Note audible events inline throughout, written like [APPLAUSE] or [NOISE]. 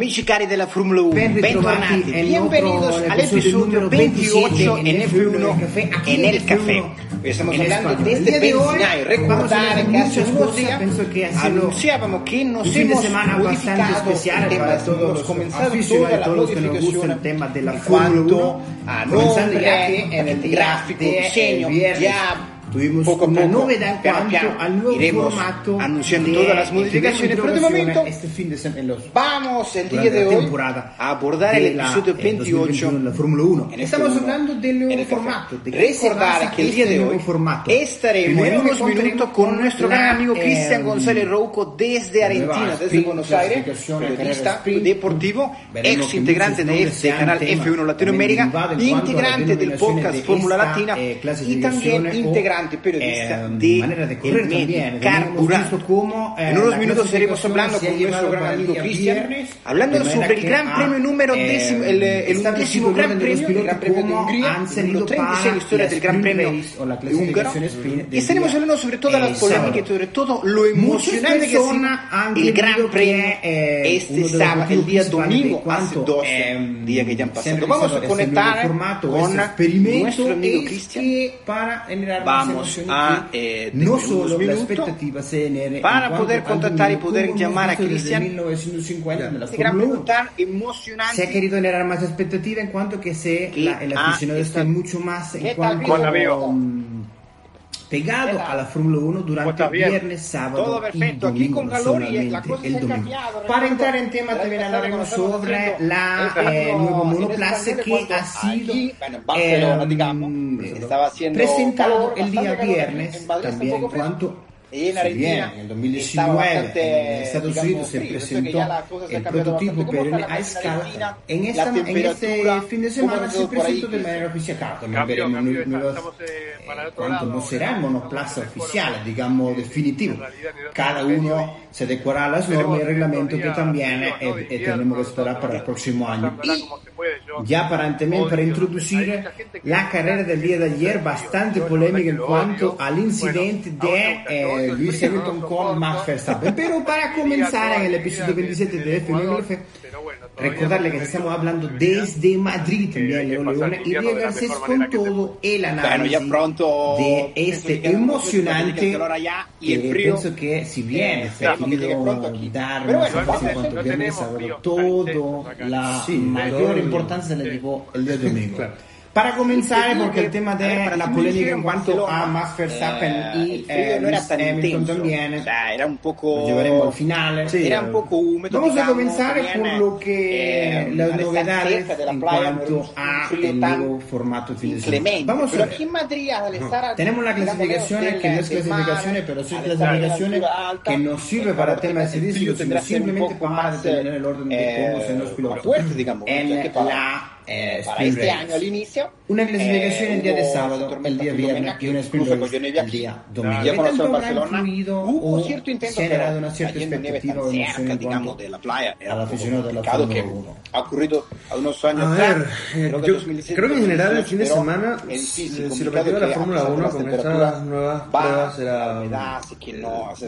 Amici cari della Formula 1, ben bentornati, bienvenidos al episodio 28 en F1 en el café. Estamos hablando de este benzinario. Recordare hace unos anunciábamos que nos hemos modificado el tema, hemos comenzado toda la modificación en cuanto a nombre, en el gráfico, diseño, ya tuvimos poco a una poco, novedad cuanto al nuevo iremos formato anunciando de, todas las modificaciones. Pero de momento este fin de semana, vamos el día de hoy temporada a abordar el episodio 28 de la Fórmula 1 en este estamos este hablando del nuevo este formato de recordar que el día de hoy formato. estaremos en unos minutos con nuestro gran amigo Cristian González Rouco desde Argentina desde Buenos Aires periodista deportivo ex integrante de, este canal F1 Latinoamérica integrante del podcast Fórmula Latina y también integrante cantante, periodista eh, de, manera de correr también. Visto cómo, eh, en unos minutos estaremos hablando con nuestro gran amigo Cristian, hablando sobre el gran premio número décimo, el, undécimo gran premio, el gran premio de Hungría, los 36 historias del gran premio húngaro, y estaremos hablando sobre todas las polémicas y sobre todo lo emocionante que es el gran premio este sábado, el día domingo, hace dos días que ya han pasado. Vamos a conectar con nuestro amigo Cristian para generar vamos a eh, no solo CNN para poter contattare e poter chiamare a Cristian. preguntar emocionante. Se ha querido generar más expectativa en cuanto que se la, el aficionado está mucho más en cuanto con, pegado a la Fórmula 1 durante pues viernes, sábado y domingo el domingo. Para entrar en tema también hablaremos sobre la eh, que ha sido eh, eh, presentado el día viernes también y en Argentina, bien, en 2019 en Estados Unidos se presentó el prototipo, pero a escala. En, esta, en este fin de semana se presentó de manera oficial. Claro, eh, también veremos no, no, eh, cuánto, no será monoplaza oficial, digamos, definitivo. Cada uno se adecuará las normas y el reglamento que también eh, eh, tenemos que esperar para el próximo año. Y, ya para, también para introducir la carrera del día de ayer, bastante polémica en cuanto al incidente de eh, Luis Hamilton con Max Verstappen. Pero [LAUGHS] para comenzar en el episodio 27 de FMLF, recordarle que estamos hablando desde Madrid también, Leo Leona, este y llegarse con todo el análisis de este emocionante, que pienso que si bien efectivo dar más en cuanto que todo la mayor importancia se le el día domingo. Para comenzar, porque el tema de ver, la polémica en cuanto a Max Verstappen eh, y eh, no era tan Hamilton también, o sea, era un poco llevaremos al final. Sí, era un poco Vamos a comenzar con lo que eh, eh las novedades de la en cuanto a el nuevo formato de Vamos a ver. Aquí en Madrid, no. Tenemos las clasificaciones que no es clasificaciones, pero son clasificaciones que nos sirve pues para temas de servicio, sino simplemente para mantener el orden de eh, cómo se los pilotos. En la eh, para este race. año all'inizio. Una clasificazione eh, il día de eh, sábado, el día viernes y una sprint race el día domingo. Yo conozco el Barcelona. Hubo cierto intento, pero una cierta expectativa o emoción digamos, de la playa. Era al aficionado de la Fórmula 1. Ha ocurrido a unos años a ver, creo, que creo que en general el fin de semana, si lo de la Fórmula 1 con estas nuevas pruebas era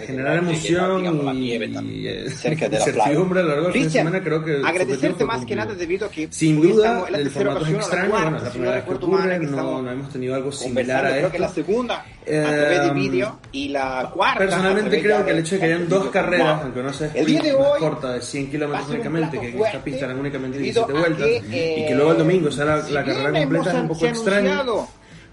generar emoción y cerca de la playa. a lo largo del fin de semana creo agradecerte más que nada debido a que sin duda es la tercera ocasión extraño, la primera vez que no, hemos tenido algo similar a esto. Creo que la segunda eh, a través de eh, vídeo y la cuarta. Personalmente creo que el hecho de que hayan dos carreras, aunque no sea el día más corta de 100 kilómetros únicamente, que esta pista eran únicamente 17 vueltas, eh, y que luego el domingo sea la, carrera completa es un poco extraña.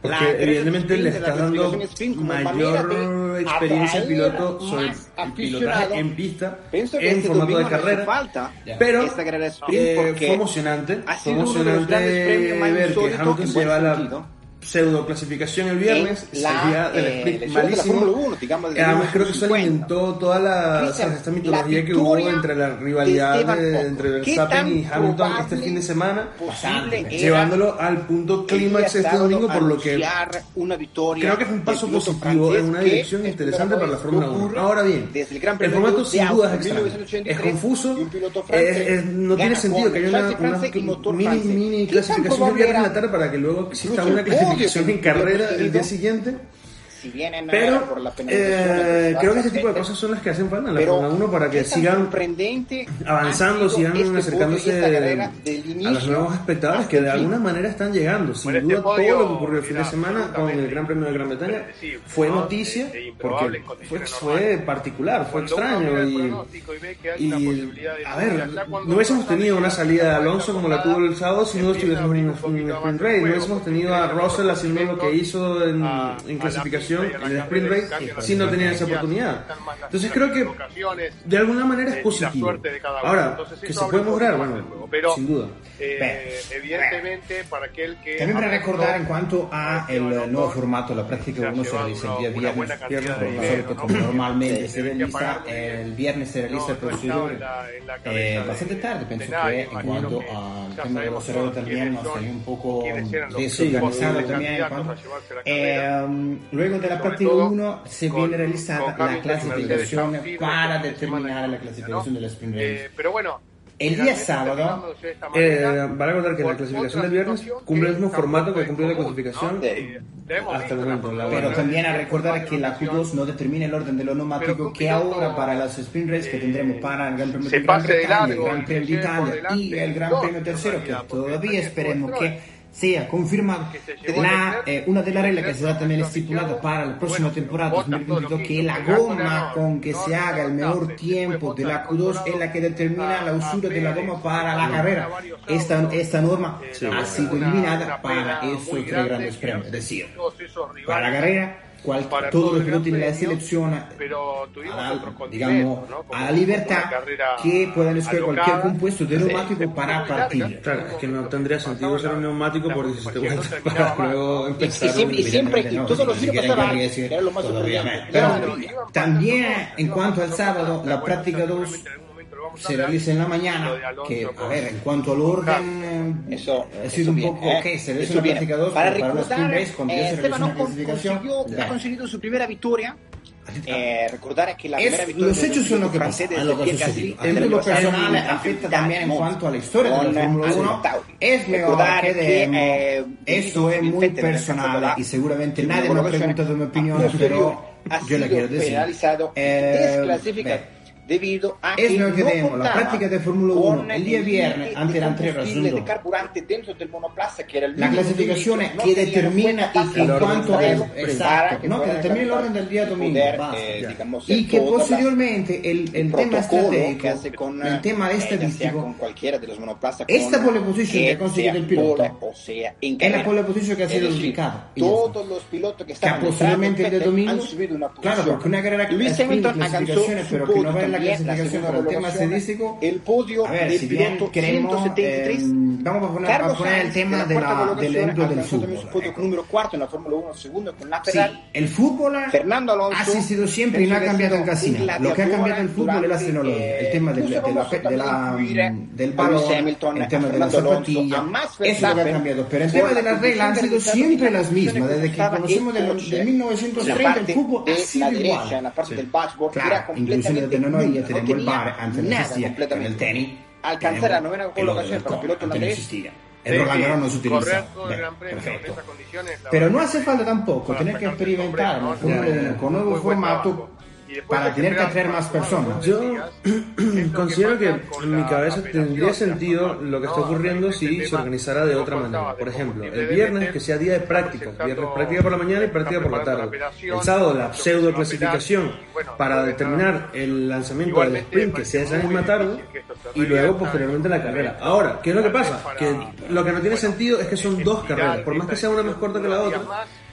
Porque evidentemente le está dando mayor experiencia piloto sobre el pilotaje en pista, en formato de carrera. Pero esta eh, fue emocionante. Ha sido fue emocionante de ver que Hamilton se va la pseudo clasificación el viernes, la, sería del eh, malísimo. Además, creo que eso alimentó toda la, o esta mitología que hubo entre la rivalidad de, entre Verstappen y Hamilton este fin de semana, llevándolo al punto clímax este domingo, por lo que creo que fue un paso positivo en una dirección interesante para la Fórmula 1. Ahora bien, el, formato sin duda es es confuso, no tiene sentido que haya una, mini, mini clasificación el viernes en la tarde para que luego exista una clasificación clasificación en carrera el día siguiente pero, eh, creo que ese tipo de cosas son las que hacen falta en la Fórmula 1 para que sigan avanzando, sigan acercándose a los nuevos espectadores que de alguna manera están llegando. Sin duda, todo lo que ocurrió el fin de semana con el Gran Premio de Gran Bretaña fue noticia porque fue, fue, particular, fue extraño. Y, a ver, no hubiésemos tenido una salida de Alonso como la tuvo el sábado si no estuviésemos en un sprint race, no hubiésemos tenido a Russell haciendo lo que hizo en clasificación selección en el sprint race sí no tenían esa oportunidad. Entonces creo que de alguna manera es positivo. Ahora, que se puede lograr, bueno, pero, sin duda. Eh, evidentemente, para aquel que... También para recordar en cuanto a el eh, nuevo formato, la práctica uno se realiza el día viernes, pero normalmente se realiza, el viernes se realiza el proceso eh, bastante tarde, pienso que en cuanto al tema de los errores también nos salió un poco desorganizado también. Luego de la parte 1 se viene realizada la clasificación de para determinar la clasificación ¿no? de la sprint race. Eh, pero bueno, el día sábado, eh, van a contar que la clasificación del viernes cumple el mismo formato que cumplió la clasificación de, hasta el momento. La pero también a recordar que la Q2 no determina el orden de lo neumático que ahora para las sprint races que tendremos para el Gran Premio de Gran Bretaña, el Gran Premio de Italia y el Gran Premio Tercero, que todavía esperemos que sea confirmado, eh, una de las reglas que será también estipulada para la próxima temporada 2022, que la goma con que se haga el mejor tiempo de la Q2 es la que determina la usura de la goma para la carrera. Esta, esta norma ha sido eliminada para esos tres grandes premios, es decir, para la carrera cual, todo, lo que no tiene la selección a, digamos, a la libertad que puedan escoger cualquier compuesto de neumático para partir. Claro, que no tendría sentido ser un neumático por 17 vueltas luego. Y, todos los días también, en cuanto al sábado, la práctica 2 pero vamos a en la mañana. Que, a ver, en cuanto al orden, eh, eso ha sido un poco ¿eh? que se le hizo Para recordar, eh, Esteban ha conseguido su primera victoria. Eh, recordar que la primera es, los hechos son lo que pasa a lo que ha el mundo personal afecta también en cuanto a la historia de la Fórmula 1 es recordar que, eh, esto es muy personal y seguramente nadie me ha preguntado mi opinión pero yo la quiero decir. eh, debido a es que, lo que no tenemos, la práctica de Fórmula 1 el día viernes ante l'Antrera Zullo. La classificazione che determina il in quanto è esatto, no, che determina l'ordine del día domingo, basta. E che posteriormente il, il tema strategico, il tema statistico, questa pole position che ha conseguito il pilota è la pole position che ha sido indicata. Que posteriormente el día domingo, claro, porque una carrera que es clasificaciones, pero que no vale la el tema. El podio queremos, eh, vamos a poner, Carlos a poner el tema del del fútbol. Número cuarto en la Fórmula segundo con el fútbol ha sido siempre y no ha cambiado el casino. Lo que ha cambiado el fútbol es la tecnología. El tema del, balón, el tema de la zapatilla. Eso lo que ha cambiado. El tema de las reglas han sido siempre las mismas. Desde que conocemos de 1930 el fútbol ha sido igual. La del y ya tenemos no el bar antes no existía. En el tenis alcanzar la novena colocación para piloto holandés. El sí, Roland Garros no se utiliza. Bien, perfecto. Pero no hace falta tampoco tener que experimentar con, nuevo formato para tener que atraer más personas. Yo [CLEARS THROAT] considero que en mi cabeza tendría sentido lo que está ocurriendo si se organizara de otra manera. Por ejemplo, el viernes que sea día de prácticas, viernes práctica por la mañana y práctica por la tarde. El sábado la pseudo clasificación para determinar el lanzamiento del sprint que sea esa misma tarde y luego posteriormente la carrera. Ahora, ¿qué es lo que pasa? Que lo que no tiene sentido es que son dos carreras, por más que sea una más corta que la otra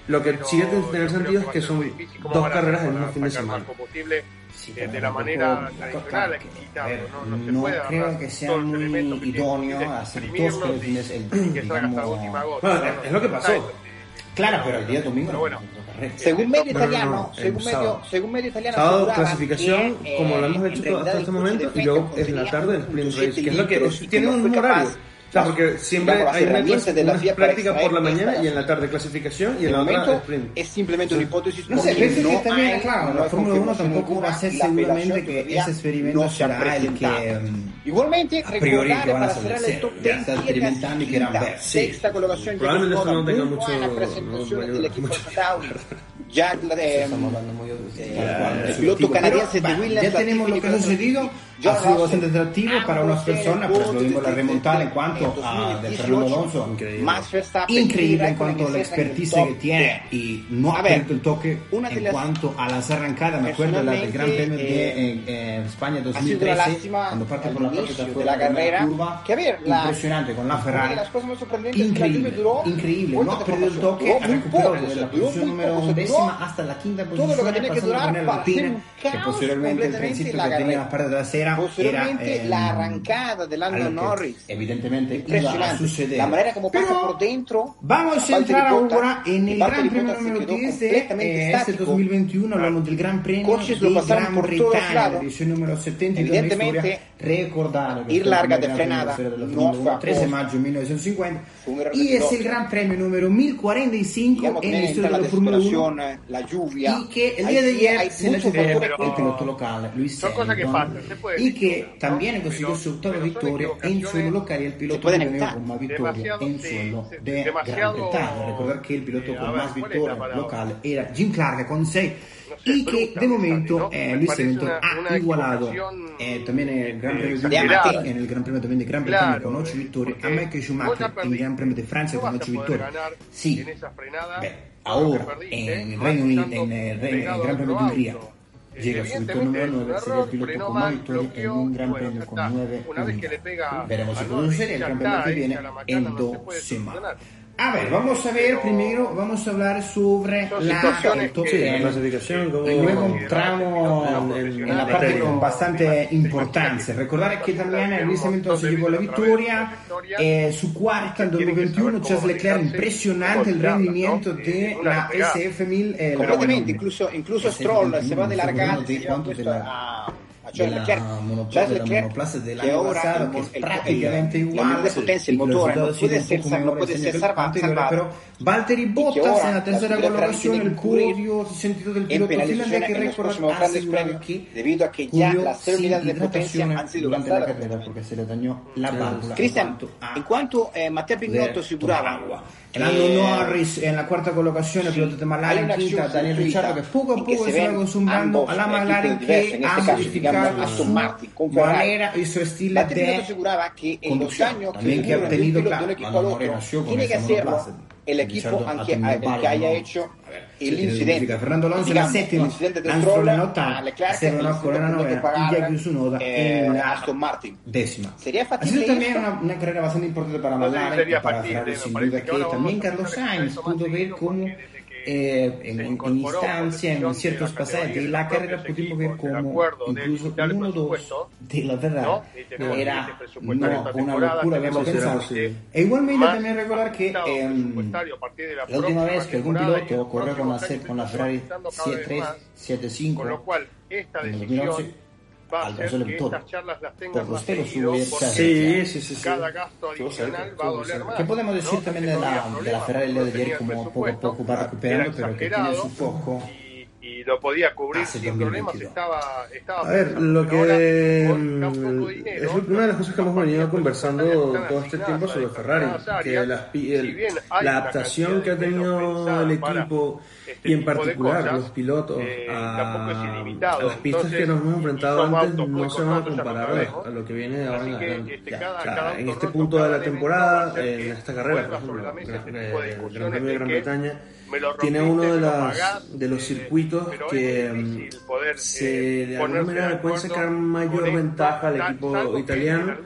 lo que pero sí debe sentido es que son dos carreras en un fin de semana. Sí, de, de la manera tradicional, no, no, no, creo que sea muy idóneo hacer dos carreras el, el digamos, bueno, es lo que pasó. Claro, pero el día domingo. Pero bueno, según medio italiano, según, medio, según medio italiano. Sábado, clasificación, que, como lo eh, hemos hecho hasta este momento, y luego es la tarde el sprint race, que es lo que tiene un horario Claro, porque siempre hay de la práctica por la mañana y en la tarde clasificación y en la otra sprint. Es simplemente una hipótesis. No sé, también, claro, la Fórmula 1 tampoco va seguramente que ese experimento será el que. Em, a priori que van a ser el Sexta colocación. Probablemente esto no tenga mucho. [LAUGHS] Ya tenemos lo que ha sucedido. Ha sido bastante atractivo para unas personas, pues lo mismo la remontada en cuanto cuanto a ah, Fernando increíble, en cuanto a la expertise que tiene y no a ver, el toque en cuanto a las arrancadas. Me acuerdo del Gran Premio de España 2013, cuando parte por la de, la carrera, impresionante con la Ferrari. Increíble, increíble, no el toque, la número décima hasta la quinta posición, todo lo que tenía que durar que posteriormente el principio que tenía la parte la em, arrancada de Lando Norris. Evidentemente impresionante, impresionante. Suceder. La manera como pasa Pero dentro. Vamos a entrare ahora e nel Gran Premio número 10 de este 2021. l'anno del Gran Premio di Gran Bretagna edizione numero 70 Evidentemente, ricordare il larga de frenada, no 13 maggio 1950. e es el Gran Premio numero 1045 en la historia de Fórmula 1. La lluvia. Y que el día de ayer se le celebró el locale, Luis Hamilton, y che también consiguió su ottava vittoria in suelo locale il pilota piloto Romeo con una vittoria en suelo sí, de Gran Bretaña. Recordar que el piloto eh, con ver, más victorias local era Jim Clark con 6 no sé, y que de momento no, Luis Hamilton ha una igualado. eh, también el Gran Premio de en el Gran Premio también de Gran Bretaña claro, con 8 victorias a Michael Schumacher en el Gran Premio de Francia con 8 victorias. Sí, ahora en el Reino Unido, en el Gran Premio de Hungría. Llega súbito número 9, sigue el piloto con más victorias en un gran bueno, premio con 9 Una Veremos si produce el gran premio que viene en dos semanas. A ver, vamos a ver primero, vamos a hablar sobre la clasificación lo encontramos en la parte con bastante importancia. Ricordare che Damiana recentemente oggi arrivò la vittoria, eh, su quarta nel 2021 Charles Leclerc impressionante il rendimento della SF1000. Eh, completamente, incluso, incluso Stroll se va de largarsi. cioè la Leclerc, Charles Leclerc della cioè, cioè, cioè, che ora Saro, che è praticamente il, uguale. la potenza il motore non può essere, non può essere salvato, salvato però Valtteri Bottas nella terza collocazione il curio si è sentito del pilota finlandese che record ha sicuramente debito a che già la sterilità potenza anzi durante la carriera perché se le dagnò la valvola Cristian in quanto eh, Matteo Pignotto si durava Lando eh, Norris en la cuarta colocación, el piloto de Daniel Ricciardo que poco a poco se va a la McLaren este que ha modificado a su Martin, con manera su estilo de aseguraba también que, ha obtenido tiene que hacerlo el equipo que haya hecho il l'incidente Fernando Alonso la settima l'incidente del Stroll la Leclerc se eh, la en Aston Martin. décima. Sería factible así también una, carrera bastante importante para para sin duda que, también Carlos Sainz pudo ver eh, en, en, instancia, en ciertos pasajes de la carrera pudimos ver cómo incluso uno dos de la verdad no, era no, una locura haberlo pensado. Sí. E igual me iba también recordar que eh, la última vez que algún piloto corrió con la, con la Ferrari 7375 en 2011 va a ser que estas charlas las tengan más seguido porque sí, sí, sí, cada gasto adicional va a doler más. ¿Qué podemos decir ¿no? también de la, de la Ferrari de ayer como poco a poco va recuperando, pero que tiene su poco... Y lo podía cubrir ah, sin problemas. Estaba, estaba, A ver, lo que. Es la primera de las cosas que hemos venido conversando todo este tiempo sobre Ferrari. Que la adaptación que ha tenido el equipo y en particular los pilotos a, las pistas que nos hemos enfrentado antes no se van a comparar a, lo que viene ahora en en este, este punto de la temporada, en esta carrera, por ejemplo, el de Gran Bretaña tiene uno de, las, de los circuitos eh, que mm, poder, se, eh, de alguna manera pueden sacar mayor ventaja al equipo italiano,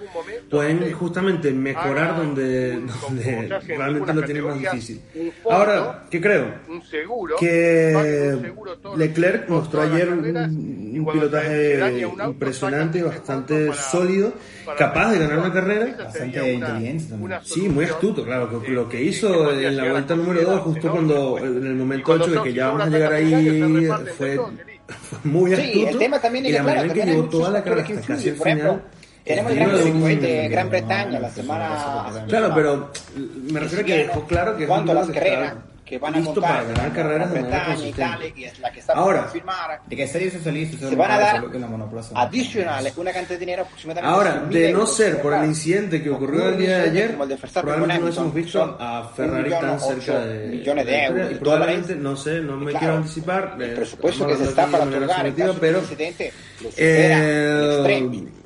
pueden justamente mejorar donde, [LAUGHS] donde realmente lo tienen más difícil. Fondo, Ahora, ¿qué creo? Un seguro, que un seguro Leclerc mostró ayer un, un pilotaje un auto, impresionante, y bastante para, sólido, para capaz de ganar una carrera. Bastante inteligente también. Sí, muy astuto, claro. Lo que hizo en la vuelta número 2, justo cuando en el momento 8 de que ya vamos a llegar ahí, fue, [LAUGHS] muy astuto. Sí, el tema también es y la claro, manera que llevó toda la carrera casi el final. Tenemos el Gran Circuito de eh, Gran Bretaña la semana. Claro, pero me refiero a que dejó claro que. Cuando las carreras que van a montar para carreras de manera consistente. Y la que está Ahora, firmar, de que se se van a dar adicionales una cantidad de dinero aproximadamente Ahora, de no ser por el incidente que ocurrió el día de ayer, probablemente no hubiésemos visto a Ferrari tan cerca de millones de euros. Y probablemente, no sé, no me quiero anticipar. El eh, presupuesto que se está para otorgar pero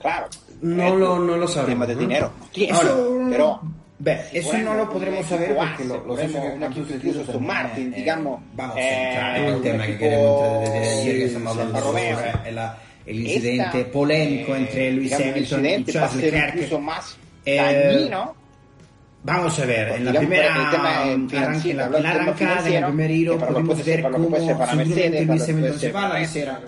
claro. No lo, no lo sabemos. Temas de dinero. Pero Beh, eso no lo potremmo sapere perché lo, lo so che una chiuso su Martin, diciamo, vamos, eh, tema che queremos è polemico entre Lewis Hamilton e Charles Leclerc. Vamos a ver, en la primera arranque, la, arrancada, en el primer hilo, ver cómo simplemente Luis Hamilton se va la se la.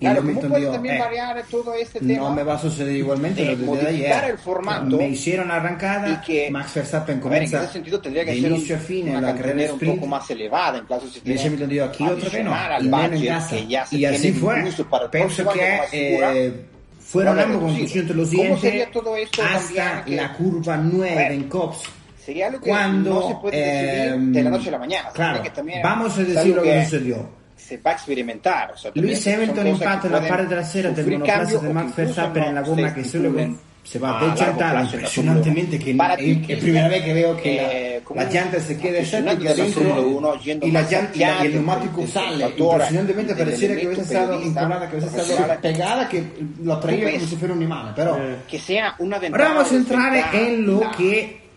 Claro, no ¿cómo también eh, variar todo este tema? No me va a suceder igualmente. Lo ayer. el formato. Me hicieron arrancada y que Max Verstappen comienza. Ver, inicio a fin en la carrera un poco más elevada. En caso si aquí no. Y. Y así fue. Pienso que eh, fueron bueno, ambos conclusión entre los hasta la curva 9 en Cops cuando, de la em, noche a la mañana. Claro, vamos a decir lo que, sucedió. se va a sperimentare. O sea, Luis Hamilton impatto nella parte trasera del monoplaza di Max Verstappen la gomma che solo con se va a decantare impresionantemente que para ti, es, es primera vez que veo que la, la llanta se queda estática dentro uno, y la llanta y el neumático sale impresionantemente pareciera que hubiese estado encolada que hubiese estado pegada que lo traía como si fuera un imán pero que eh. sea una ventaja ahora vamos a entrar en lo que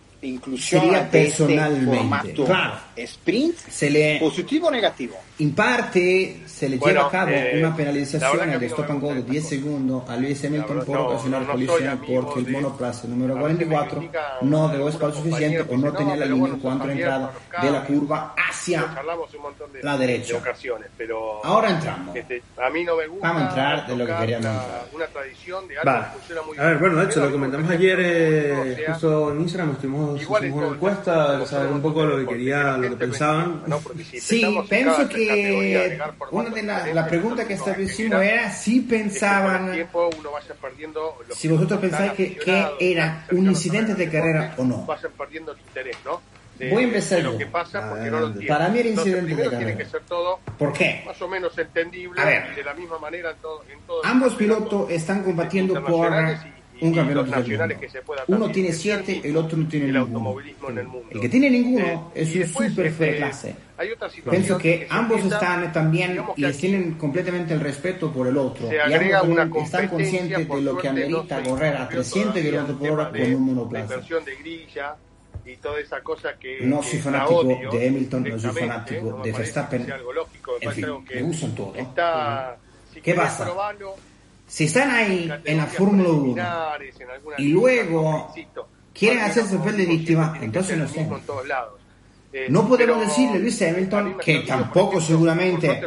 sería personalmente. claro. sprint se le, positivo o negativo in parte se le bueno, lleva a cabo eh, una penalización del stop and go de 10 segundos a Luis Hamilton por ocasionar colisión porque el monoplaza número 44 no dejó espacio suficiente o no tenía la línea en cuanto a entrada de la curva hacia la derecha. pero ahora entramos. a mí no me gusta vamos a entrar de lo que queríamos entrar. una tradición de algo vale. que funciona muy a ver bueno de hecho lo comentamos ayer eh, justo en Instagram estuvimos hicimos una encuesta saber un poco lo que quería lo pensaban. No, si sí, pienso que una de las la preguntas que se hicimos era si pensaban, tiempo, uno va perdiendo si vosotros pensáis que, que, era un incidente de carrera o no. Voy a empezar Para mí era incidente de carrera. Tiene que ser todo ¿Por qué? Más o menos entendible y de la misma manera en todo, ambos pilotos están combatiendo por un campeonato nacionales que se pueda Uno tiene siete, el otro no tiene el ninguno. Automovilismo en el, mundo. el que tiene ninguno eh, es un súper eh, fuera de clase. Pienso que, que ambos están eh, también y aquí, tienen completamente el respeto por el otro. Y ambos una están conscientes de lo que amerita no correr a 300 km por hora con un monoplaza. Y toda esa cosa que no soy fanático odio, de Hamilton, no soy fanático eh, de Verstappen. Algo lógico, en fin, me gustan todo. Está, si ¿Qué pasa? Probarlo, si están ahí en la Fórmula 1 y luego quieren hacerse papel de víctima, entonces no sé. En todos lados. No podemos decirle Luis Hamilton que tampoco seguramente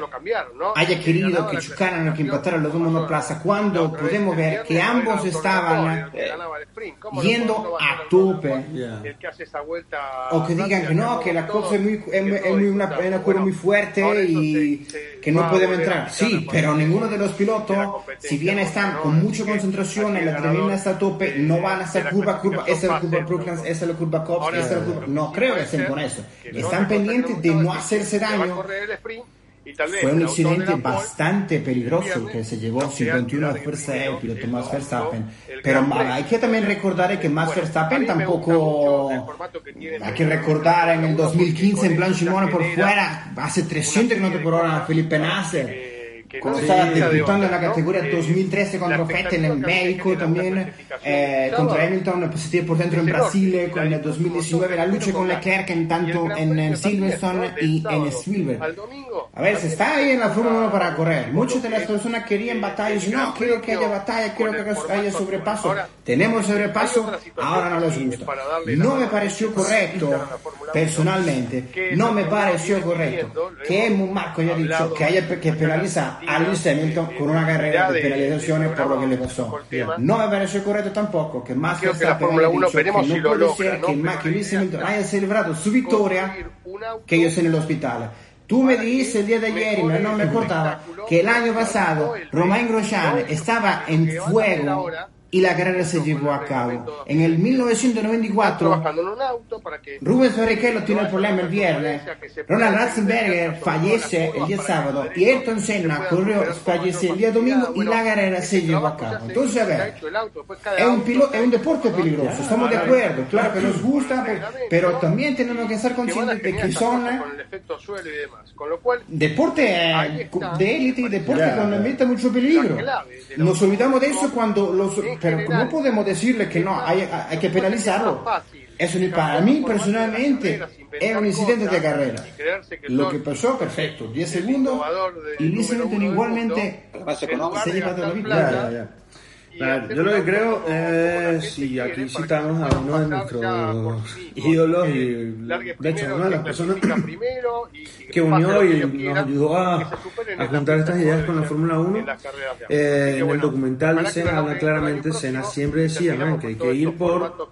¿no? haya querido que chocaran o que impactaran los dos monoplazas. Cuando podemos ver que ambos estaban eh, yendo a tope o que digan que no, que la cosa es muy, es, es muy una, una curva muy fuerte y que no podemos entrar. sí, pero ninguno de los pilotos si bien están con mucha concentración en la adrenalina está a tope, no van a hacer curva, curva esa es la curva Brooklands, esa es la curva Cops, esa es la curva, no creo que estén con eso están pendientes de no hacerse daño. Fue un accidente bastante peligroso que se llevó 51 de fuerza el piloto Max Verstappen. Pero hay que también recordar que Max Verstappen tampoco. Hay que recordar en el 2015 en Blanchimona por fuera, hace 300 km por hora, Felipe Nasser. Cuando estaba disputando en la categoría ¿no? 2013 contro Vettel en México también, eh, contro Hamilton, estoy por dentro en Brasil, eh, con el 2019 la lucha con Leclerc en tanto en Silverstone y en Silver. A ver, se está ahí en la Fórmula 1 para correr. Muchas de las personas querían batallas, no, quiero que haya batalla, quiero que haya sobrepaso. Tenemos sobrepaso, ahora no les gusta. No me pareció correcto, personalmente, no me pareció correcto que Mumarco haya dicho que haya que penalizar a Lewis Hamilton con una carrera de penalizaciones por lo que le pasó. No me pareció correcto tampoco que Max Verstappen haya dicho que no puede ser que, Lewis Hamilton haya celebrado su victoria que ellos en el hospital. Tú me dices el día de ayer, y no me importaba, que el año pasado Romain Grosjean estaba en fuego y la carrera se llevó a cabo. En el 1994, Rubens Barrichello tiene el problema el viernes, Ronald Ratzenberger fallece el día sábado. Y Ayrton Senna corrió, fallece el día domingo y la carrera se llevó a cabo. Entonces, a ver, es un, es un deporte peligroso, estamos de acuerdo, claro que nos gusta, pero también tenemos que estar conscientes de que son deporte de élite y deporte con mucho peligro. Nos olvidamos de eso cuando los pero no podemos decirle que no, hay, hay que penalizarlo. Eso para mí personalmente. es un incidente de carrera. Lo que pasó, perfecto, 10 segundos. y Luis igualmente se lleva toda la vida yo lo que creo es, si aquí citamos a uno de nuestros ídolos y de hecho una de las personas que unió y nos ayudó a, a juntar estas ideas con la Fórmula 1, eh, en el documental de Senna habla claramente, Senna siempre decía que hay que ir por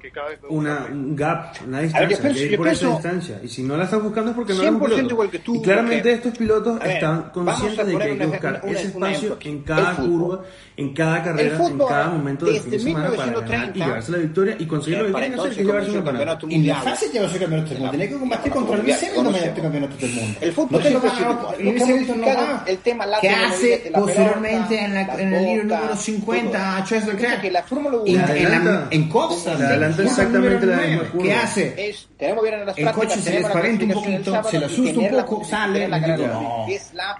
una, un gap, una distancia, hay que ir por esa distancia, y si no la estás buscando es porque no eres un Y claramente estos pilotos están conscientes de que hay que buscar ese espacio en cada curva, en cada carrera, en cada momento del fin de semana para ganar y llevarse la victoria y conseguir lo que quieren hacer, que es llevarse un campeonato. Y la fase llevarse el campeonato del mundo. Tenés que combatir contra el Vicente no me el campeonato del mundo. El fútbol no te lo a el tema que hace posteriormente en, el libro número 50 a Charles Leclerc. la Fórmula 1 en Costa. Adelanta exactamente la misma curva. ¿Qué hace? El coche se desparenta un poquito, se le asusta un poco, sale. No.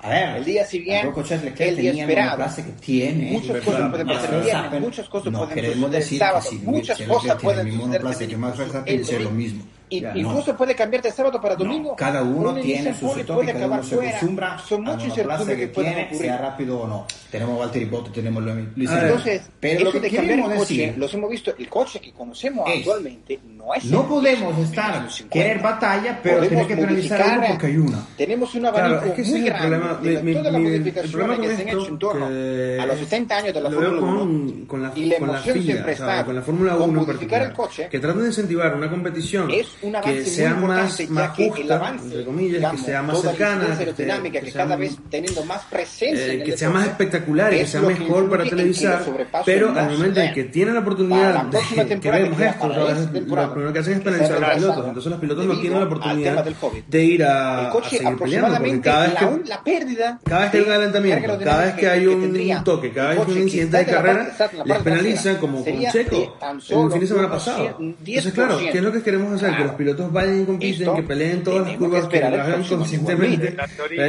A ver, el día siguiente, el día esperado. que tiene. Muchas cosas pueden pasar viernes, muchas cosas pueden suceder sábado, muchas cosas pueden suceder el lo mismo. Y, incluso puede cambiar de sábado para domingo. cada uno tiene su y cada uno se acostumbra Son muchos incertidumbres que, que pueden sea rápido o no. Tenemos Valtteri Bottas, tenemos Luis. Entonces, pero lo que de cambiar el coche, los hemos visto, el coche que conocemos actualmente no es No podemos estar, querer batalla, pero tener que penalizar uno porque hay una. Tenemos un abanico muy grande todas las modificaciones que se han hecho en torno a los 60 años de la Fórmula 1 con la, y la emoción siempre está con la Fórmula 1 en particular, que tratan de incentivar una competición que sea más, más justa, entre comillas, que sea más cercana, que, que, cada vez teniendo más presencia, eh, que sea más espectacular y que sea mejor para televisar, pero al momento en que tienen la oportunidad de [LAUGHS] que vemos esto, lo primero que hacen es penalizar a los pilotos, entonces los pilotos no tienen la oportunidad de ir a, a seguir peleando, porque cada vez que, la pérdida cada vez que hay un adelantamiento, cada vez que hay un toque, cada vez que hay un incidente de carrera, les penalizan como con Checo el fin de semana pasado. Entonces, claro, ¿qué es lo que queremos hacer? Que los pilotos vayan y compiten, que peleen todas las curvas, que lo hagan consistentemente,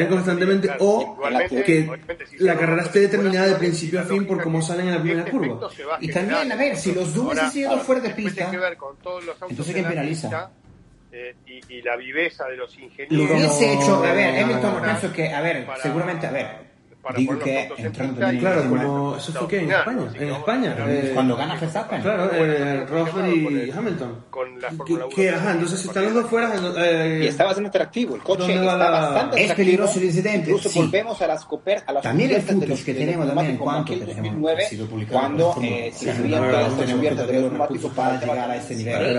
constantemente, o que la carrera esté determinada de principio a fin por cómo salen en la primera curva. Y también, a ver, si los dos han sido fuera de pista, entonces ¿quién penaliza? Eh, y, y, la viveza de los ingenieros. Lo hubiese hecho, a ver, Hamilton, pienso que, a ver, seguramente, a ver, para Digo que entrando claro, como eso fue que en España, en España, eh, cuando gana Verstappen. Claro, eh, Rosberg y Hamilton. Con la Fórmula 1. Que, ajá, entonces si están los dos fuera eh, y está bastante atractivo, el coche está la... bastante Es peligroso el incidente. Incluso sí. volvemos a las coper, a las También el footage que tenemos también en cuanto que tenemos 2009, cuando eh, se subían todas las de los neumáticos para llegar a este nivel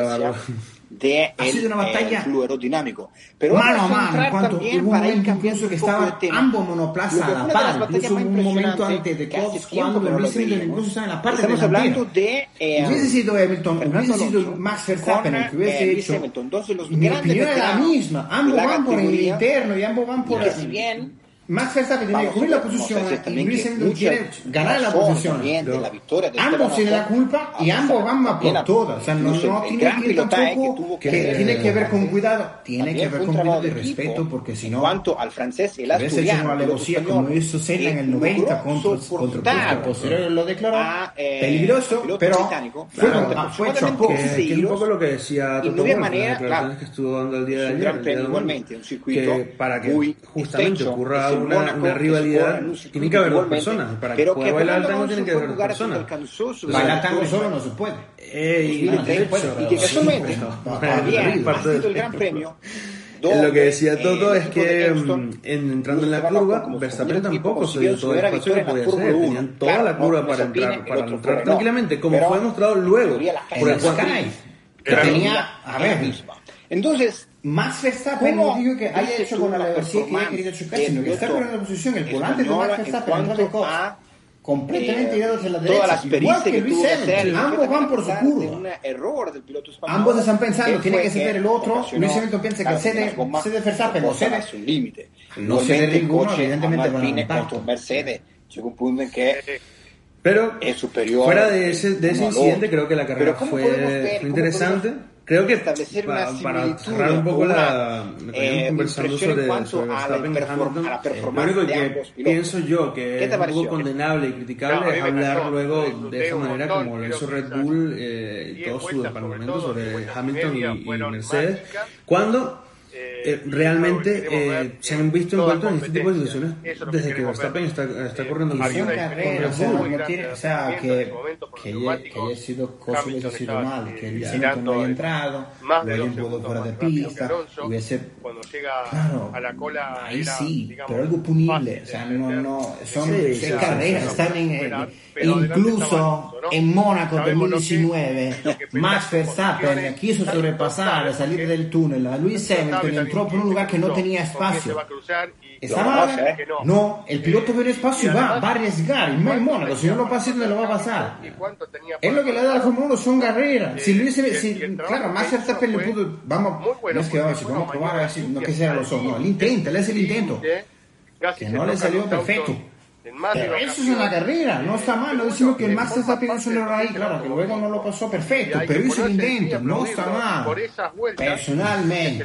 de ha sido una batalla eh, aerodinámico. Pero mano a mano, cuanto hubo un momento incluso que estaban ambos monoplazas a la par, incluso un momento antes de Cox cuando Luis Hamilton incluso estaba en la parte Estamos hablando de... Eh, hubiese sido Hamilton, hubiese sido Max Verstappen el que hubiese eh, hecho... Mi opinión era la misma, ambos van por el interno y ambos van por... Si bien Max Verstappen tiene que cubrir la posición y Luis Hamilton quiere ganar la posición. ambos tienen la culpa y ambos van a por todas. O sea, no, no tiene que tampoco que, tiene que ver con cuidado, tiene que ver con cuidado y respeto, porque si no, cuanto al francés, el asturiano, una alevosía como hizo Senna en el 90 contra contra posterior lo declaró. eh, peligroso, pero fue chocó. Que es un poco lo que decía Toto Wolff, las declaraciones que estuvo dando el día de ayer, igualmente, un circuito para que justamente ocurra una, una rivalidad, tiene que haber dos personas. Para que pueda bailar tango tiene que haber dos personas. Bailar tango solo no se puede. y, que casualmente, también [LAUGHS] ha sido el gran premio lo que decía Toto es que entrando en la curva, Verstappen tampoco se dio todo el espacio que podía hacer. Tenían toda la curva para entrar, para entrar. tranquilamente, como fue demostrado luego por el Sky, que tenía, a ver, entonces Max Verstappen no digo que haya hecho con la velocidad que haya querido chocar, sino que está en la posición, el volante de Max Verstappen entrando completamente eh, hacia la derecha. Toda la igual que Luis Hamilton, ambos van por su curva. error del piloto español, ambos están pensando, tiene que ceder el otro. Luis Hamilton piensa que cede, cede Verstappen, no cede. un límite. No cede ninguno, evidentemente van a impacto. Mercedes, llega un punto en que pero es superior. Fuera de ese, de ese incidente, creo que la carrera fue, interesante. Creo que establecer para, una para cerrar un poco la, eh, conversando sobre, sobre Verstappen Hamilton, a lo único que pienso yo que es un poco condenable y criticable es hablar luego de esa manera como lo hizo Red Bull eh, y todo su departamento sobre Hamilton y, y Mercedes, cuando eh, realmente eh, se han visto envueltos en este tipo de situaciones desde que Verstappen está, está corriendo la carrera, o sea, que, que, haya, que haya sido cosa hubiese sido mal, que el diseño no haya entrado, lo haya puesto fuera de pista, hubiese... Claro, ahí sí, pero algo punible, o sea, no, no, son carreras, están en... Incluso en Mónaco 2019, Max Verstappen quiso sobrepasar, salir del túnel a Luis Hamilton y entró por un lugar que no tenía espacio. ¿Está mal? No, el piloto ve espacio y va, va a arriesgar. Y no en Mónaco, si no lo pasa, no lo va a pasar. Es lo que le da la Fórmula 1, son carreras. Si Luis, si, claro, Max Verstappen le pudo, vamos, no es que vamos, vamos a probar no que sea los ojos, no, el intento, él es el intento. Que no le salió perfecto. Pero eso es una carrera, no está mal, no decimos que el Max está pidiendo un error ahí, claro, que luego no lo pasó perfecto, pero hizo el intento, no está mal. Personalmente,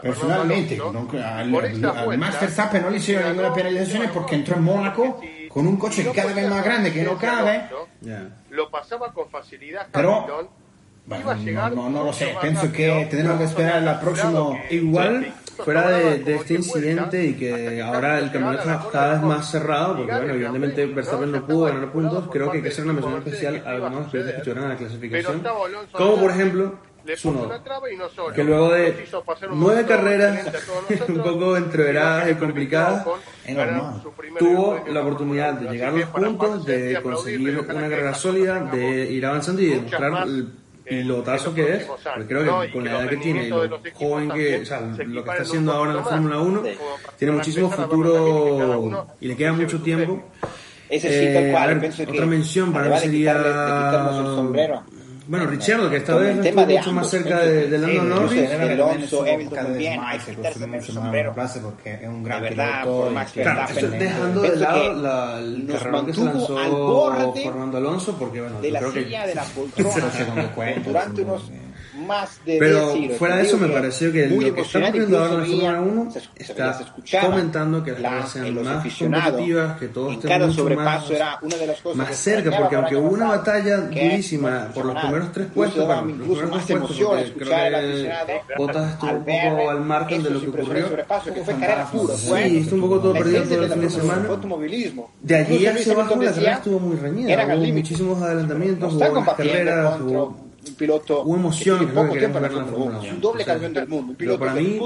personalmente, al Max Verstappen no le hicieron ninguna penalización porque entró en Mónaco con un coche cada vez más grande que no cabe. Lo pasaba con facilidad pero, bueno, no, no, lo sé, pienso que tenemos que esperar la próxima igual fuera de, de, este incidente y que ahora el campeonato está cada vez más cerrado, porque bueno, evidentemente Verstappen no pudo ganar puntos, creo que hay que hacer una mención especial a algunos pilotos que estuvieron en la clasificación, como por ejemplo Suno, que luego de nueve carreras [LAUGHS] un poco entreveradas y complicadas, tuvo la oportunidad de llegar a los puntos, de conseguir una carrera sólida, de ir avanzando y demostrar el pilotazo que es, porque creo que con la edad que tiene y lo joven que, o sea, lo que está haciendo ahora en la Fórmula 1, tiene muchísimo futuro y le queda mucho tiempo. Eh, otra mención para mí sería bueno, Richard, que esta vez estuvo mucho más cerca de, de Lando Norris. Alonso, Hamilton también. porque es un gran piloto. Claro, dejando de lado la, el carrerón que se lanzó Fernando Alonso, porque bueno, de yo creo que... de la [LAUGHS] poltrona durante unos más de Pero fuera de eso me pareció que lo que está ocurriendo ahora en la Fórmula 1 está comentando que las carreras sean más competitivas, que todo esté mucho más, más cerca, porque aunque hubo una batalla durísima por los primeros tres puestos, bueno, los primeros tres puestos, creo que Bottas estuvo un poco al margen de lo que ocurrió. Sí, estuvo un poco todo perdido todo el fin de semana. De allí hacia abajo la carrera estuvo muy reñida, hubo muchísimos adelantamientos, hubo carreras, hubo un piloto Hubo emoción, que poco tiempo en la Fórmula 1, un doble campeón del mundo, un piloto para mí,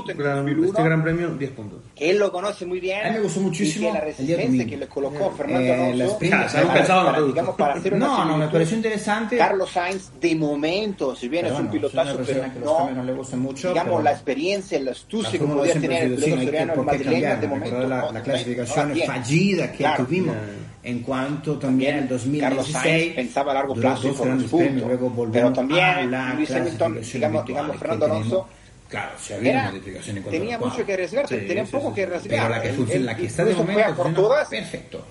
este gran premio, 10 puntos. Que él lo conoce muy bien. A mí me gustó muchísimo la resistencia que le colocó Fernando eh, Alonso. Claro, digamos, para hacer una no, no, me pareció interesante. Carlos Sainz, de momento, si bien es un pilotazo, pero no, no le gusta mucho, digamos, la experiencia, la astucia que podía tener el piloto soriano, el madrileño, de momento. La clasificación fallida que tuvimos en cuanto también en 2016 pensaba a largo plazo dos grandes premios, luego pero también Luis Hamilton, digamos, digamos Fernando Alonso Claro, si había era, modificación en tenía mucho que arriesgar, sí, tenía sí, poco sí, que arriesgar. Pero la que, funciona, la que está de momento por todas, perfecto.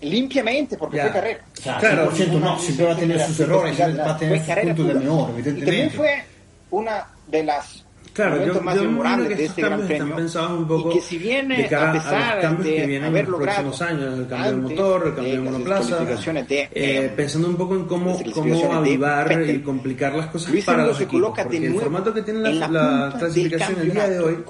Limpiamente, porque ya. fue carrera. O sea, claro, 100% no, siempre va a tener sus errores, va a tener sus puntos de mejor, evidentemente. Y también fue una de las Claro, yo, más yo imagino que estos cambios están pensados un poco y que si viene, de cara a, pesar a los cambios de que vienen en los próximos años, el cambio del motor, el cambio de monoplaza, de, eh, pensando un poco en cómo, cómo avivar y complicar las cosas Luis para los se equipos, porque el formato que tiene la, la, la clasificación el día de hoy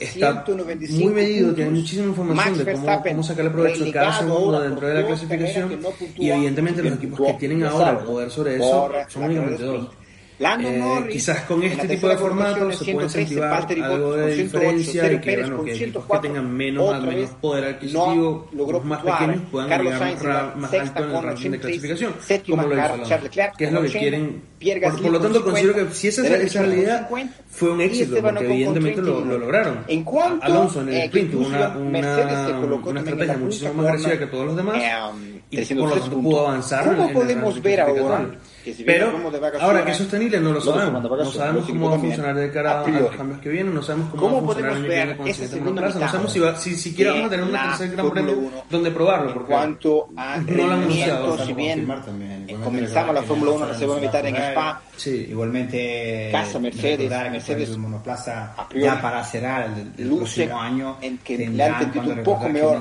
está muy medido, tiene muchísima información de cómo, cómo sacarle provecho a cada segundo dentro de la clasificación. y evidentemente los equipos que tienen ahora el poder sobre eso son únicamente dos. Eh, quizás con este tipo de formato se puede incentivar algo de diferencia y que, bueno, que tengan menos, menos poder adquisitivo, los más pequeños puedan llegar más alto en el ranking de clasificación, como lo hizo Alonso, que es lo que quieren. Por, por lo tanto, considero que si esa realidad, fue un éxito, porque evidentemente lo, lo lograron. Alonso en el sprint tuvo una, una, una estrategia muchísimo más agresiva que todos los demás y por lo tanto pudo avanzar. ¿Cómo podemos ver ahora? Pero ahora que es sostenible no lo sabemos. No sabemos cómo va a funcionar de cara a los cambios que vienen, no sabemos cómo, va a funcionar el año que viene con plaza, no sabemos si, va, si siquiera vamos a tener un tercer gran premio donde probarlo, porque cuanto a no lo han anunciado. Si bien eh, comenzamos la Fórmula 1 la segunda mitad en Spa, sí. igualmente casa Mercedes, Mercedes el monoplaza ya para cerrar el, el próximo año en que le han entendido un poco mejor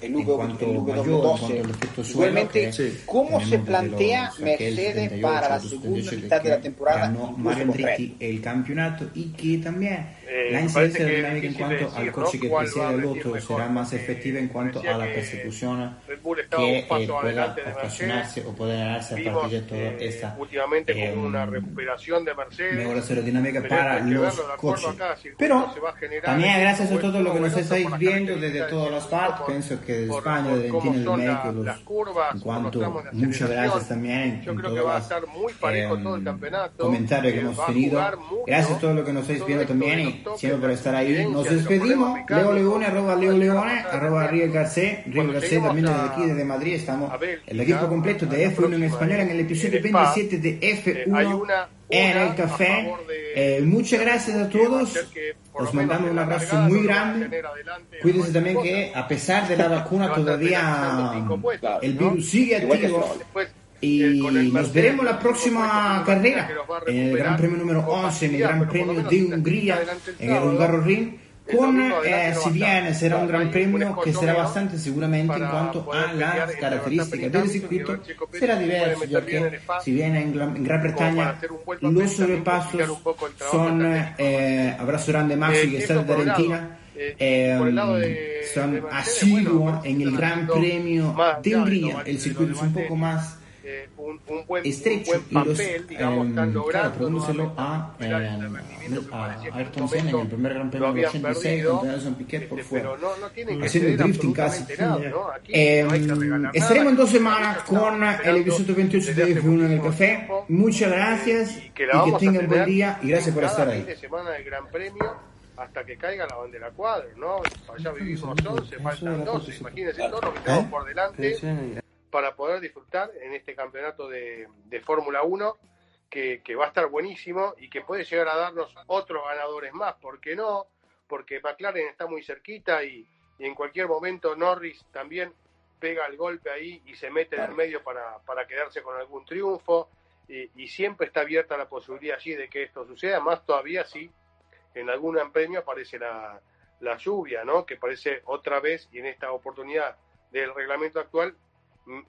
el V12 igualmente cómo se plantea Mercedes para la segunda mitad de la temporada. Ganó Mario Andretti el campeonato y que también eh, la incidencia dinámica en cuanto decir, al coche que precede el otro será más efectiva en cuanto a la persecución que eh, pueda ocasionarse o pueda darse a partir de toda esta últimamente eh, con una recuperación de Mercedes mejor aerodinámica para los coches pero también gracias a todo lo que nos estáis viendo desde todas las partes pienso que de España de Argentina de México en cuanto muchas gracias también yo creo que va a estar muy parejo todo el campeonato comentarios que hemos tenido gracias a todo lo que nos estáis viendo también y siempre por estar ahí. Nos despedimos. Leo Leone, arroba Leo Leone, arroba Riel Garcé. Riel Garcé también desde aquí, desde Madrid. Estamos el equipo completo de F1 en español en el episodio 27 de F1 en el café. Eh, muchas gracias a todos. Os mandamos un abrazo muy grande. Cuídense también que a pesar de la [LAUGHS] vacuna todavía el virus sigue activo. Y nos veremos la próxima carrera, en el Gran Premio número 11, en el Gran Premio de Hungría, en el Hungaroring, con, eh, si bien será un gran premio que será bastante seguramente en cuanto a las características del circuito, será diverso, que si bien en Gran, Bretaña los sobrepasos son, eh, abrazo grande Maxi que está de Argentina, eh, son asiduos en el Gran Premio de Hungría, el circuito es un poco más eh, un, buen, estrecho un buen papel, digamos, eh, están logrando claro, a, eh, a, a Ayrton Senna en el primer Gran Premio del 86 contra Nelson Piquet por este, fuera, pero no, no tienen haciendo drifting casi. Nada, ¿no? Aquí eh, no estaremos en dos semanas con el episodio 28 de F1 en el café. Muchas gracias y que, y que tengan buen día y gracias por estar ahí. Fin de semana del Gran Premio hasta que caiga la bandera cuadro, ¿no? Allá vivimos 11, faltan 12, imagínense todo lo que tenemos por delante para poder disfrutar en este campeonato de, de Fórmula 1 que, que, va a estar buenísimo y que puede llegar a darnos otros ganadores más, ¿por qué no? Porque McLaren está muy cerquita y, y en cualquier momento Norris también pega el golpe ahí y se mete en el medio para, para quedarse con algún triunfo y, y, siempre está abierta la posibilidad allí de que esto suceda, más todavía si en algún premio aparece la, la lluvia, ¿no? Que parece otra vez y en esta oportunidad del reglamento actual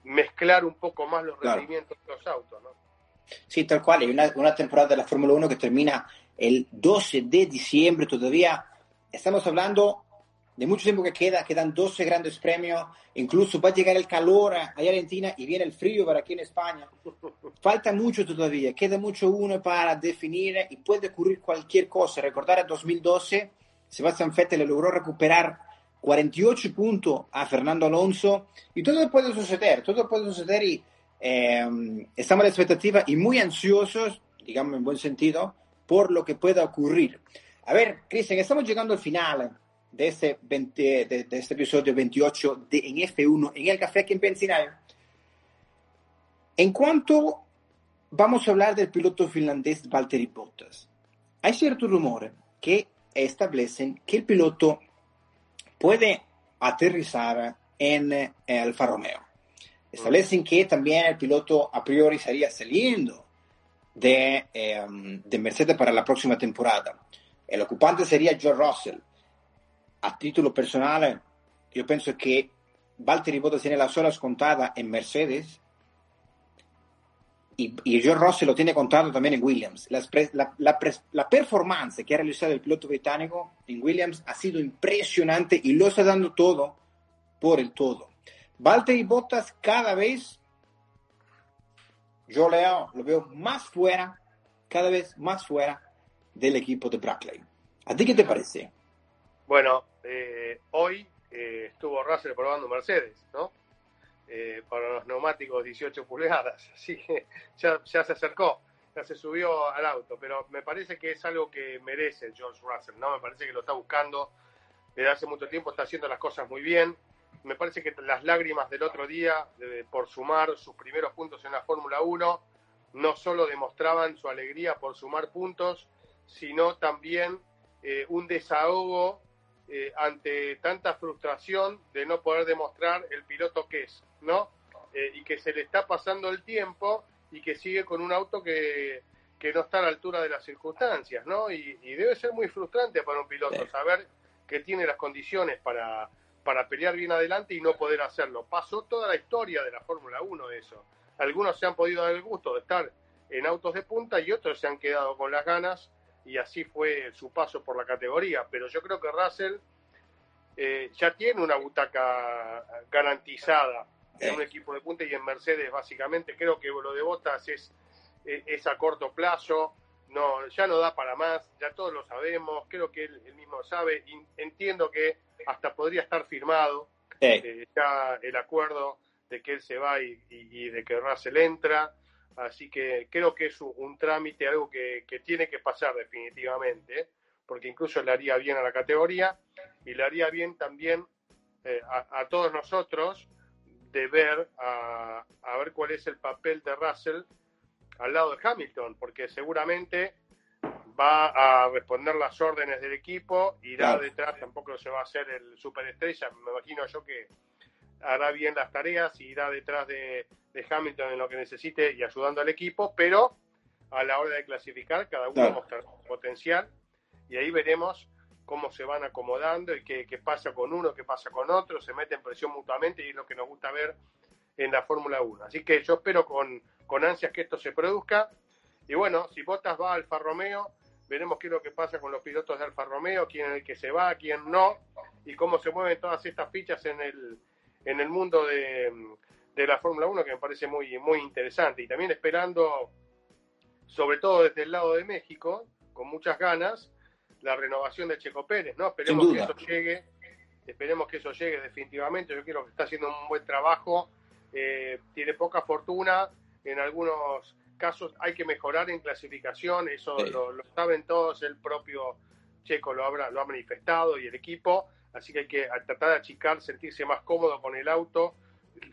mezclar un poco más los rendimientos de los autos, ¿no? Sí, tal cual. Hay una, una temporada de la Fórmula 1 que termina el 12 de diciembre todavía. Estamos hablando de mucho tiempo que queda, quedan 12 grandes premios, incluso va a llegar el calor allá en Argentina y viene el frío para aquí en España. [LAUGHS] Falta mucho todavía, queda mucho uno para definir y puede ocurrir cualquier cosa. Recordar en 2012, Sebastián Vettel le logró recuperar 48 puntos a Fernando Alonso y todo puede suceder, todo puede suceder y eh, estamos a la expectativa y muy ansiosos, digamos en buen sentido, por lo que pueda ocurrir. A ver, Cristian, estamos llegando al final de este, 20, de, de este episodio 28 de, en F1, en el café aquí en Pensilvania. En cuanto vamos a hablar del piloto finlandés Valtteri Bottas, hay ciertos rumores que establecen que el piloto puede aterrizar en eh, Alfa Romeo. Establecen que también el piloto a priori estaría saliendo de, em, de Mercedes para la próxima temporada. El ocupante sería George Russell. A título personal, yo pienso que Valtteri Bottas tiene las horas contadas en Mercedes y, y George Russell lo tiene contado también en Williams. La, la, la, performance que ha realizado el piloto británico en Williams ha sido impresionante y lo está dando todo por el todo. Valtteri Bottas cada vez yo leo, lo veo más fuera, cada vez más fuera del equipo de Brackley. ¿A ti qué te parece? Bueno, eh, hoy eh, estuvo Russell probando Mercedes, ¿no? Eh, para los neumáticos 18 pulgadas, [LAUGHS] así que ya, se acercó, ya se subió al auto, pero me parece que es algo que merece George Russell, ¿no? Me parece que lo está buscando desde hace mucho tiempo, está haciendo las cosas muy bien. Me parece que las lágrimas del otro día, por sumar sus primeros puntos en la Fórmula 1, no solo demostraban su alegría por sumar puntos, sino también eh, un desahogo eh, ante tanta frustración de no poder demostrar el piloto que es, ¿no? Eh, y que se le está pasando el tiempo y que sigue con un auto que, que no está a la altura de las circunstancias, ¿no? Y, debe ser muy frustrante para un piloto saber que tiene las condiciones para, para pelear bien adelante y no poder hacerlo. Pasó toda la historia de la Fórmula 1 eso. Algunos se han podido dar el gusto de estar en autos de punta y otros se han quedado con las ganas y así fue su paso por la categoría. Pero yo creo que Russell eh, ya tiene una butaca garantizada en un equipo de punta y en Mercedes básicamente. Creo que lo de Botas es, es a corto plazo, no, ya no da para más, ya todos lo sabemos, creo que él, mismo sabe, entiendo que hasta podría estar firmado eh, ya el acuerdo de que él se va y, y de que Russell entra. Así que creo que es un, trámite, algo que, tiene que pasar definitivamente, porque incluso le haría bien a la categoría y le haría bien también eh, a, todos nosotros de ver a, ver cuál es el papel de Russell al lado de Hamilton, porque seguramente va a responder las órdenes del equipo, irá detrás, tampoco se va a hacer el superestrella, me imagino yo que hará bien las tareas, irá detrás de, de Hamilton en lo que necesite y ayudando al equipo, pero a la hora de clasificar cada uno mostra su potencial y ahí veremos cómo se van acomodando y qué, pasa con uno, qué pasa con otro, se meten presión mutuamente y es lo que nos gusta ver en la Fórmula 1. Así que yo espero con, con ansias que esto se produzca y bueno, si Bottas va a Alfa Romeo, veremos qué es lo que pasa con los pilotos de Alfa Romeo, quién es el que se va, quién no y cómo se mueven todas estas fichas en el, en el mundo de, de la Fórmula 1 que me parece muy, muy interesante. Y también esperando, sobre todo desde el lado de México, con muchas ganas, la renovación de Checo Pérez, ¿no? Esperemos que eso llegue, esperemos que eso llegue definitivamente. Yo quiero que está haciendo un buen trabajo, eh, tiene poca fortuna, en algunos casos hay que mejorar en clasificación, eso lo, lo, saben todos, el propio Checo lo, habrá, lo ha manifestado y el equipo, así que hay que tratar de achicar, sentirse más cómodo con el auto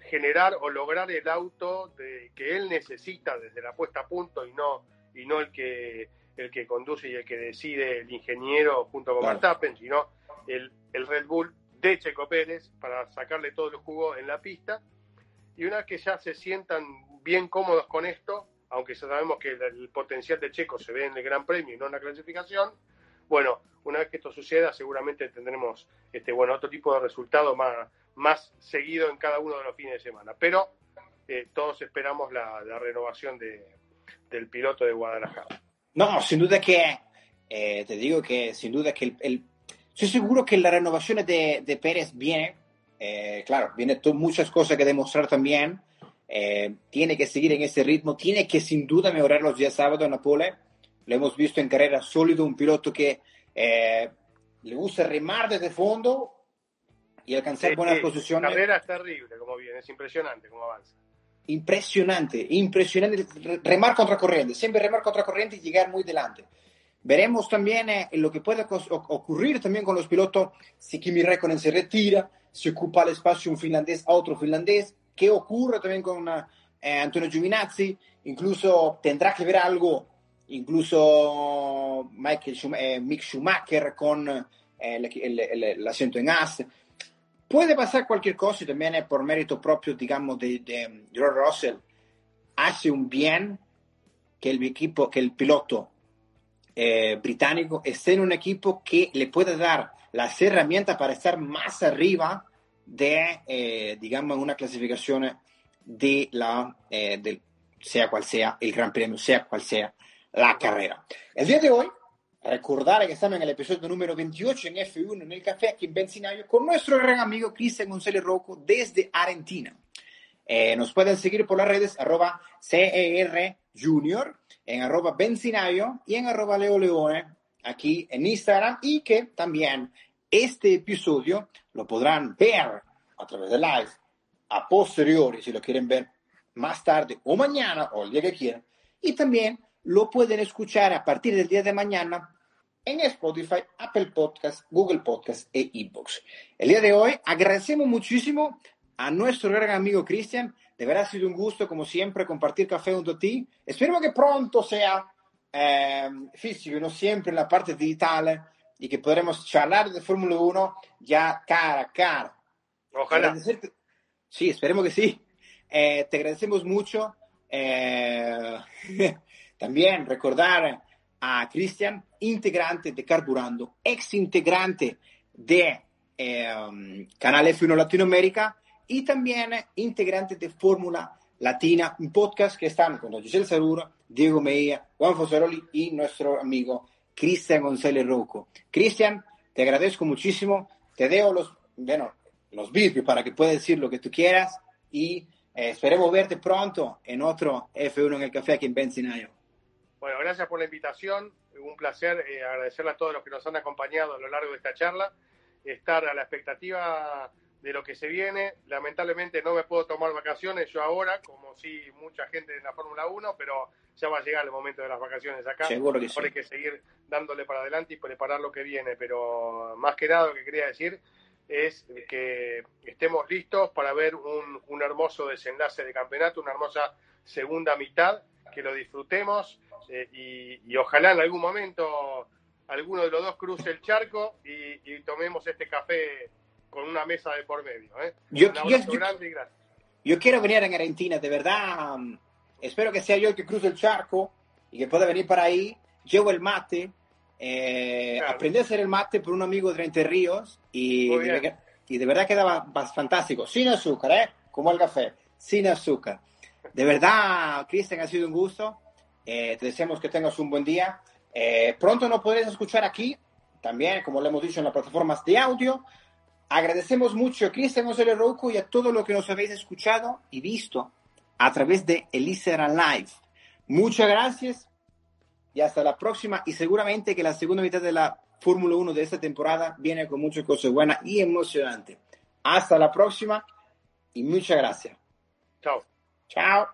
generar o lograr el auto de, que él necesita desde la puesta a punto y no, y no el que el que conduce y el que decide el ingeniero junto con Verstappen, sino el, el Red Bull de Checo Pérez para sacarle todo el jugo en la pista. Y una vez que ya se sientan bien cómodos con esto, aunque sabemos que el, potencial de Checo se ve en el Gran Premio y no en la clasificación, bueno, una vez que esto suceda, seguramente tendremos este, bueno, otro tipo de resultado más, más seguido en cada uno de los fines de semana. Pero eh, todos esperamos la, renovación de, del piloto de Guadalajara. No, sin duda que, eh, te digo que sin duda que el, estoy seguro que la renovación de, de Pérez viene, eh, claro, viene muchas cosas que demostrar también, tiene que seguir en ese ritmo, tiene que sin duda mejorar los días sábados en Napoli, lo hemos visto en carrera sólido, un piloto que le gusta remar desde fondo, y alcanzar buenas posiciones. La carrera es terrible como viene, es impresionante cómo avanza. Impresionante, impresionante. Remar contra corriente, siempre remar contra corriente y llegar muy delante. Veremos también eh, lo que puede ocurrir también con los pilotos si Kimi Räikkönen se retira, si ocupa el espacio un finlandés a otro finlandés, qué ocurre también con eh, Antonio Giovinazzi, incluso tendrá que ver algo, incluso Michael eh, Mick Schumacher con el, el, asiento en AS. Puede pasar cualquier cosa y también es por mérito propio, digamos, de, de George Russell. Hace un bien que el equipo, que el piloto eh, británico esté en un equipo que le pueda dar las herramientas para estar más arriba de, eh, digamos, una clasificación de la, eh, sea cual sea el Gran Premio, sea cual sea la carrera. El día de hoy Recordar que estamos en el episodio número 28 en F1 en el café aquí en Benzinayo con nuestro gran amigo Cristian González Rocco desde Argentina. Eh, nos pueden seguir por las redes arroba CER Junior, en arroba Benzinayo y en arroba Leo Leone, aquí en Instagram, y que también este episodio lo podrán ver a través de live a posteriori, si lo quieren ver más tarde o mañana o el día que quieran. Y también lo pueden escuchar a partir del día de mañana en Spotify, Apple Podcast, Google Podcast e eBooks. El día de hoy agradecemos muchísimo a nuestro gran amigo Cristian. De verdad ha sido un gusto, como siempre, compartir café junto a ti. Espero que pronto sea eh, físico y no siempre en la parte digital y que podremos charlar de Fórmula 1 ya cara a cara. Ojalá. Sí, esperemos que sí. Eh, te agradecemos mucho. Eh, [LAUGHS] también recordar a Cristian, integrante de Carburando, ex integrante de eh, Canal F1 Latinoamérica y también integrante de Fórmula Latina, un podcast que están con Giselle Sarura, Diego Meía, Juan Fosaroli y nuestro amigo Cristian González Rocco. Cristian, te agradezco muchísimo, te dejo los, bueno, los vídeos para que puedas decir lo que tú quieras y eh, esperemos verte pronto en otro F1 en el café aquí en Benzinayo. Bueno, gracias por la invitación. Un placer eh, agradecerle a todos los que nos han acompañado a lo largo de esta charla. Estar a la expectativa de lo que se viene. Lamentablemente no me puedo tomar vacaciones yo ahora, como sí mucha gente en la Fórmula 1, pero ya va a llegar el momento de las vacaciones acá. Seguro que sí. Hay que seguir dándole para adelante y preparar lo que viene. Pero más que nada lo que quería decir es que estemos listos para ver un, un hermoso desenlace de campeonato, una hermosa segunda mitad, que lo disfrutemos eh, y, ojalá en algún momento alguno de los dos cruce el charco y, tomemos este café con una mesa de por medio. ¿eh? Yo, yo, quiero venir en Argentina, de verdad. Um, espero que sea yo el que cruce el charco y que pueda venir para ahí. Llevo el mate. Eh, Aprendí a hacer el mate por un amigo de Entre Ríos y de, y de verdad quedaba fantástico. Sin azúcar, ¿eh? Como el café. Sin azúcar. De verdad, Cristian, ha sido un gusto. Eh, te deseamos que tengas un buen día. Eh, pronto nos podréis escuchar aquí, también, como lo hemos dicho, en las plataformas de audio. Agradecemos mucho a Cristian José Rouco y a todo lo que nos habéis escuchado y visto a través de Elisa Live. Muchas gracias y hasta la próxima. Y seguramente que la segunda mitad de la Fórmula 1 de esta temporada viene con muchas cosas buenas y emocionantes. Hasta la próxima y muchas gracias. Chao. Ciao.